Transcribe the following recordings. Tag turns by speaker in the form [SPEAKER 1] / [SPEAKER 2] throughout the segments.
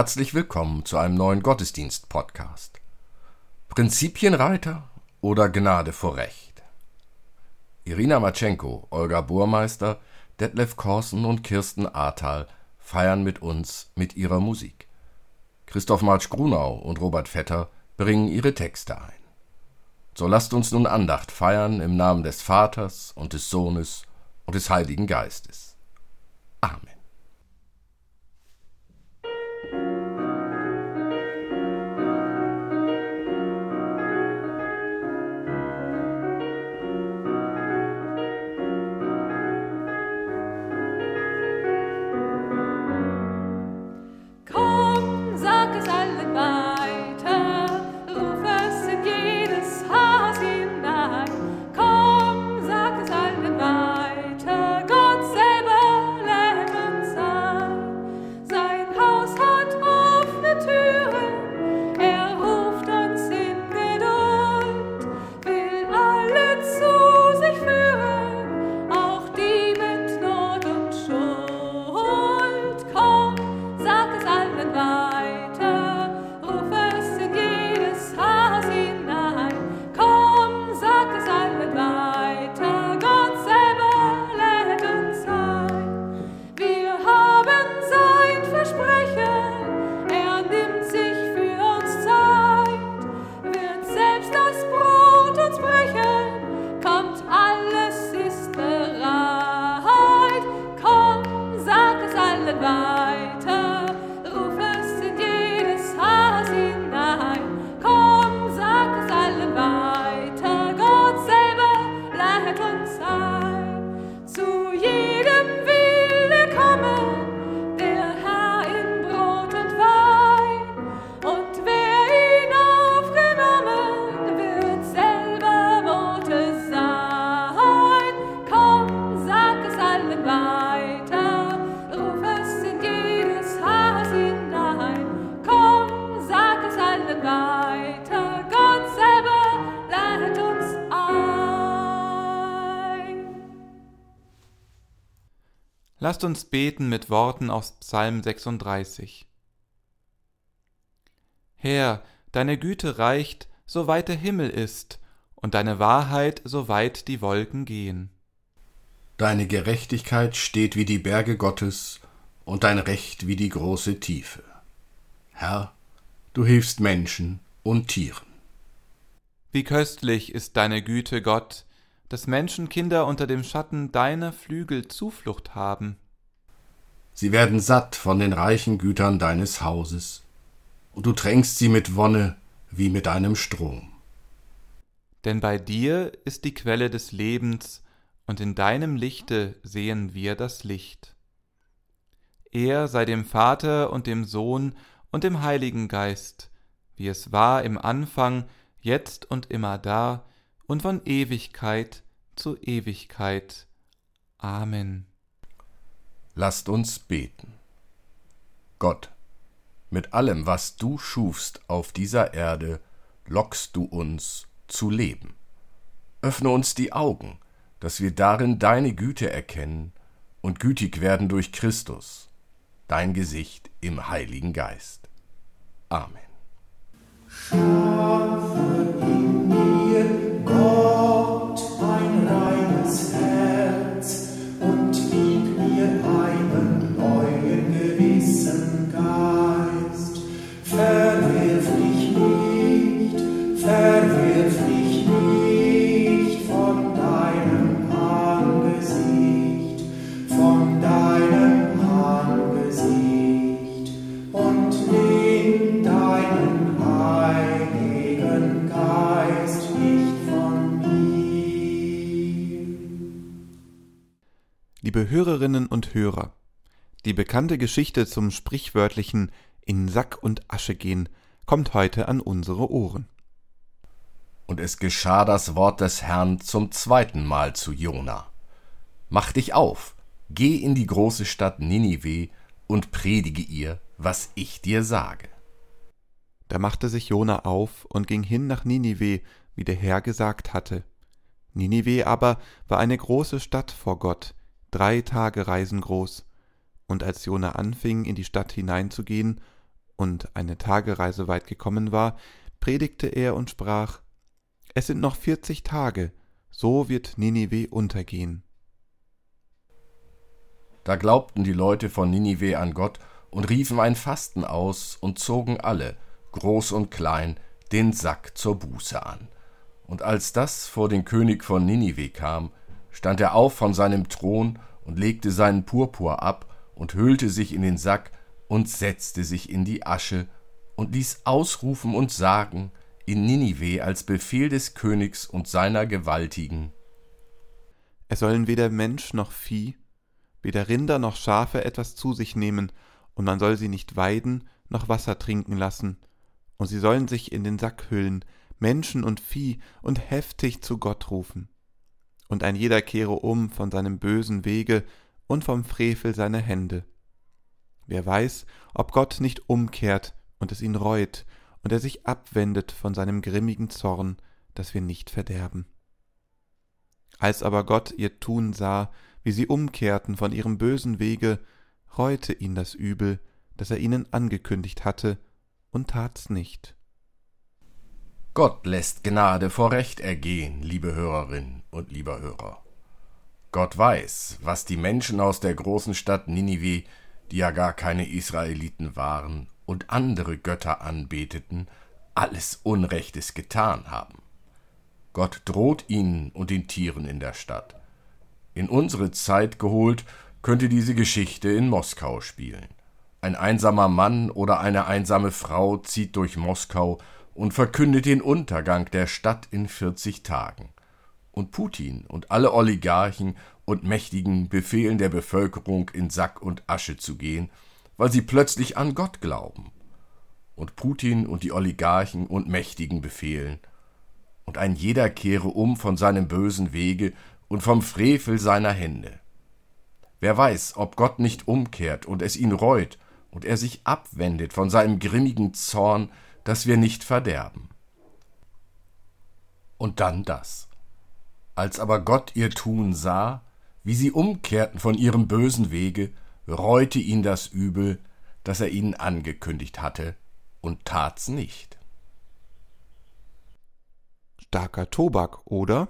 [SPEAKER 1] Herzlich willkommen zu einem neuen Gottesdienst-Podcast. Prinzipienreiter oder Gnade vor Recht? Irina Matschenko, Olga Burmeister, Detlef Korsen und Kirsten Ahrtal feiern mit uns mit ihrer Musik. Christoph Marsch-Grunau und Robert Vetter bringen ihre Texte ein. So lasst uns nun Andacht feiern im Namen des Vaters und des Sohnes und des Heiligen Geistes. Amen.
[SPEAKER 2] Lasst uns beten mit Worten aus Psalm 36. Herr, deine Güte reicht, so weit der Himmel ist, und deine Wahrheit, so weit die Wolken gehen.
[SPEAKER 1] Deine Gerechtigkeit steht wie die Berge Gottes, und dein Recht wie die große Tiefe. Herr, du hilfst Menschen und Tieren.
[SPEAKER 2] Wie köstlich ist deine Güte, Gott, dass Menschenkinder unter dem Schatten deiner Flügel Zuflucht haben.
[SPEAKER 1] Sie werden satt von den reichen Gütern deines Hauses, und du tränkst sie mit Wonne wie mit einem Strom.
[SPEAKER 2] Denn bei dir ist die Quelle des Lebens, und in deinem Lichte sehen wir das Licht. Er sei dem Vater und dem Sohn und dem Heiligen Geist, wie es war im Anfang, jetzt und immer da, und von Ewigkeit zu Ewigkeit. Amen.
[SPEAKER 1] Lasst uns beten. Gott, mit allem, was du schufst auf dieser Erde, lockst du uns zu leben. Öffne uns die Augen, dass wir darin deine Güte erkennen und gütig werden durch Christus, dein Gesicht im Heiligen Geist. Amen.
[SPEAKER 2] Liebe Hörerinnen und Hörer, die bekannte Geschichte zum sprichwörtlichen in Sack und Asche gehen kommt heute an unsere Ohren.
[SPEAKER 1] Und es geschah das Wort des Herrn zum zweiten Mal zu Jona. Mach dich auf, geh in die große Stadt Ninive und predige ihr, was ich dir sage.
[SPEAKER 2] Da machte sich Jona auf und ging hin nach Ninive, wie der Herr gesagt hatte. Ninive aber war eine große Stadt vor Gott, drei Tage Reisen groß. Und als Jona anfing, in die Stadt hineinzugehen, und eine Tagereise weit gekommen war, predigte er und sprach Es sind noch vierzig Tage, so wird Ninive untergehen.
[SPEAKER 1] Da glaubten die Leute von Ninive an Gott und riefen ein Fasten aus und zogen alle, groß und klein, den Sack zur Buße an. Und als das vor den König von Ninive kam, stand er auf von seinem Thron und legte seinen Purpur ab und hüllte sich in den Sack und setzte sich in die Asche und ließ ausrufen und sagen in Ninive als Befehl des Königs und seiner Gewaltigen
[SPEAKER 2] Es sollen weder Mensch noch Vieh, weder Rinder noch Schafe etwas zu sich nehmen, und man soll sie nicht weiden noch Wasser trinken lassen, und sie sollen sich in den Sack hüllen, Menschen und Vieh, und heftig zu Gott rufen. Und ein jeder kehre um von seinem bösen Wege und vom Frevel seiner Hände. Wer weiß, ob Gott nicht umkehrt und es ihn reut, und er sich abwendet von seinem grimmigen Zorn, dass wir nicht verderben. Als aber Gott ihr Tun sah, wie sie umkehrten von ihrem bösen Wege, reute ihn das Übel, das er ihnen angekündigt hatte, und tat's nicht.
[SPEAKER 1] Gott lässt Gnade vor Recht ergehen, liebe Hörerin und lieber Hörer. Gott weiß, was die Menschen aus der großen Stadt Ninive, die ja gar keine Israeliten waren und andere Götter anbeteten, alles Unrechtes getan haben. Gott droht ihnen und den Tieren in der Stadt. In unsere Zeit geholt, könnte diese Geschichte in Moskau spielen. Ein einsamer Mann oder eine einsame Frau zieht durch Moskau und verkündet den Untergang der Stadt in 40 Tagen. Und Putin und alle Oligarchen und Mächtigen befehlen der Bevölkerung in Sack und Asche zu gehen, weil sie plötzlich an Gott glauben. Und Putin und die Oligarchen und Mächtigen befehlen, und ein jeder kehre um von seinem bösen Wege und vom Frevel seiner Hände. Wer weiß, ob Gott nicht umkehrt und es ihn reut und er sich abwendet von seinem grimmigen Zorn, dass wir nicht verderben. Und dann das. Als aber Gott ihr Tun sah, wie sie umkehrten von ihrem bösen Wege, reute ihn das Übel, das er ihnen angekündigt hatte, und tat's nicht.
[SPEAKER 2] Starker Tobak, oder?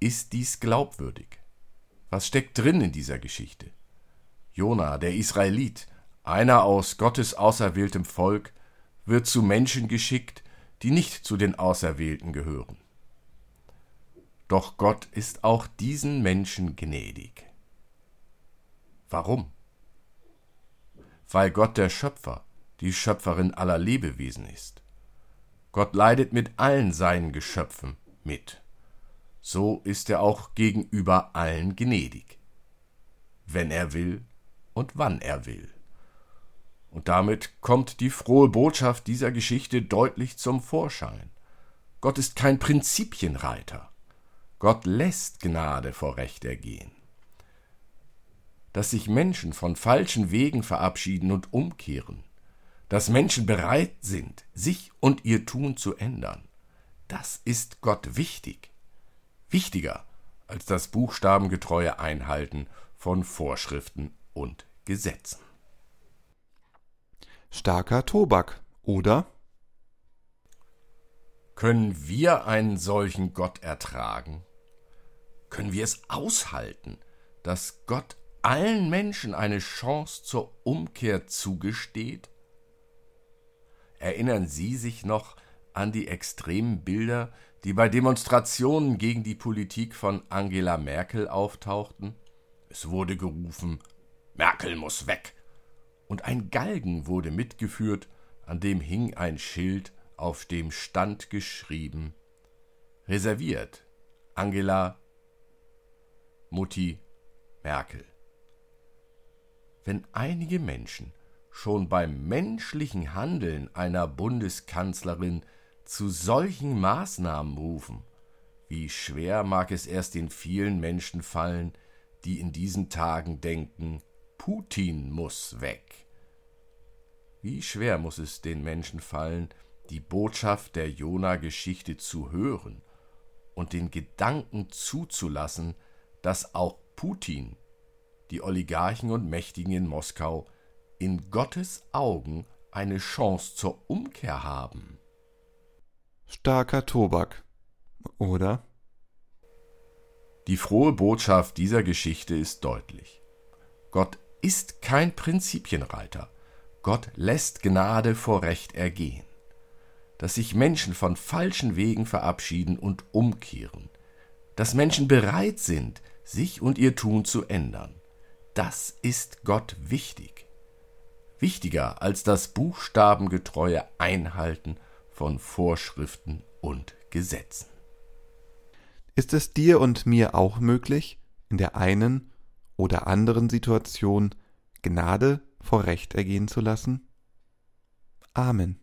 [SPEAKER 1] Ist dies glaubwürdig? Was steckt drin in dieser Geschichte? Jona, der Israelit, einer aus Gottes auserwähltem Volk, wird zu Menschen geschickt, die nicht zu den Auserwählten gehören. Doch Gott ist auch diesen Menschen gnädig. Warum? Weil Gott der Schöpfer, die Schöpferin aller Lebewesen ist. Gott leidet mit allen seinen Geschöpfen mit so ist er auch gegenüber allen gnädig, wenn er will und wann er will. Und damit kommt die frohe Botschaft dieser Geschichte deutlich zum Vorschein. Gott ist kein Prinzipienreiter. Gott lässt Gnade vor Recht ergehen. Dass sich Menschen von falschen Wegen verabschieden und umkehren, dass Menschen bereit sind, sich und ihr Tun zu ändern, das ist Gott wichtig wichtiger als das buchstabengetreue Einhalten von Vorschriften und Gesetzen.
[SPEAKER 2] Starker Tobak, oder?
[SPEAKER 1] Können wir einen solchen Gott ertragen? Können wir es aushalten, dass Gott allen Menschen eine Chance zur Umkehr zugesteht? Erinnern Sie sich noch an die extremen Bilder, die bei Demonstrationen gegen die Politik von Angela Merkel auftauchten. Es wurde gerufen, Merkel muss weg. Und ein Galgen wurde mitgeführt, an dem hing ein Schild, auf dem stand geschrieben Reserviert Angela Mutti Merkel. Wenn einige Menschen schon beim menschlichen Handeln einer Bundeskanzlerin zu solchen Maßnahmen rufen, wie schwer mag es erst den vielen Menschen fallen, die in diesen Tagen denken, Putin muss weg. Wie schwer muss es den Menschen fallen, die Botschaft der Jona-Geschichte zu hören und den Gedanken zuzulassen, dass auch Putin, die Oligarchen und Mächtigen in Moskau, in Gottes Augen eine Chance zur Umkehr haben.
[SPEAKER 2] Starker Tobak, oder?
[SPEAKER 1] Die frohe Botschaft dieser Geschichte ist deutlich. Gott ist kein Prinzipienreiter. Gott lässt Gnade vor Recht ergehen. Dass sich Menschen von falschen Wegen verabschieden und umkehren. Dass Menschen bereit sind, sich und ihr Tun zu ändern. Das ist Gott wichtig. Wichtiger als das buchstabengetreue Einhalten von Vorschriften und Gesetzen.
[SPEAKER 2] Ist es dir und mir auch möglich, in der einen oder anderen Situation Gnade vor Recht ergehen zu lassen? Amen.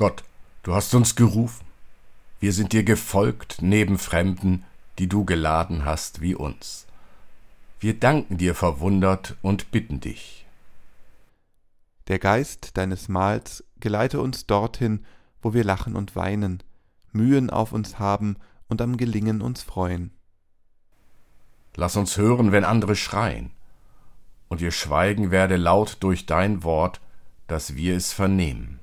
[SPEAKER 1] Gott, du hast uns gerufen. Wir sind dir gefolgt neben Fremden, die du geladen hast wie uns. Wir danken dir verwundert und bitten dich.
[SPEAKER 2] Der Geist deines Mahls geleite uns dorthin, wo wir lachen und weinen, Mühen auf uns haben und am Gelingen uns freuen.
[SPEAKER 1] Lass uns hören, wenn andere schreien, und ihr Schweigen werde laut durch dein Wort, dass wir es vernehmen.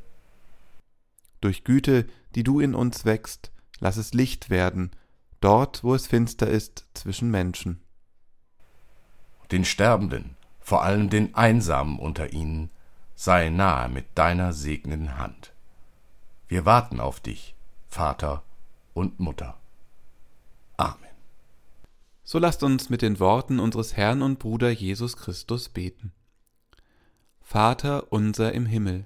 [SPEAKER 2] Durch Güte, die du in uns wächst, lass es Licht werden, dort, wo es finster ist zwischen Menschen.
[SPEAKER 1] Den Sterbenden, vor allem den Einsamen unter ihnen, sei nahe mit deiner segnenden Hand. Wir warten auf dich, Vater und Mutter. Amen.
[SPEAKER 2] So lasst uns mit den Worten unseres Herrn und Bruder Jesus Christus beten. Vater unser im Himmel,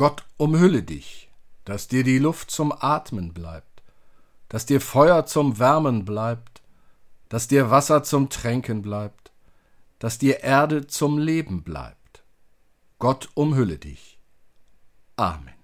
[SPEAKER 1] Gott umhülle dich, dass dir die Luft zum Atmen bleibt, dass dir Feuer zum Wärmen bleibt, dass dir Wasser zum Tränken bleibt, dass dir Erde zum Leben bleibt. Gott umhülle dich. Amen.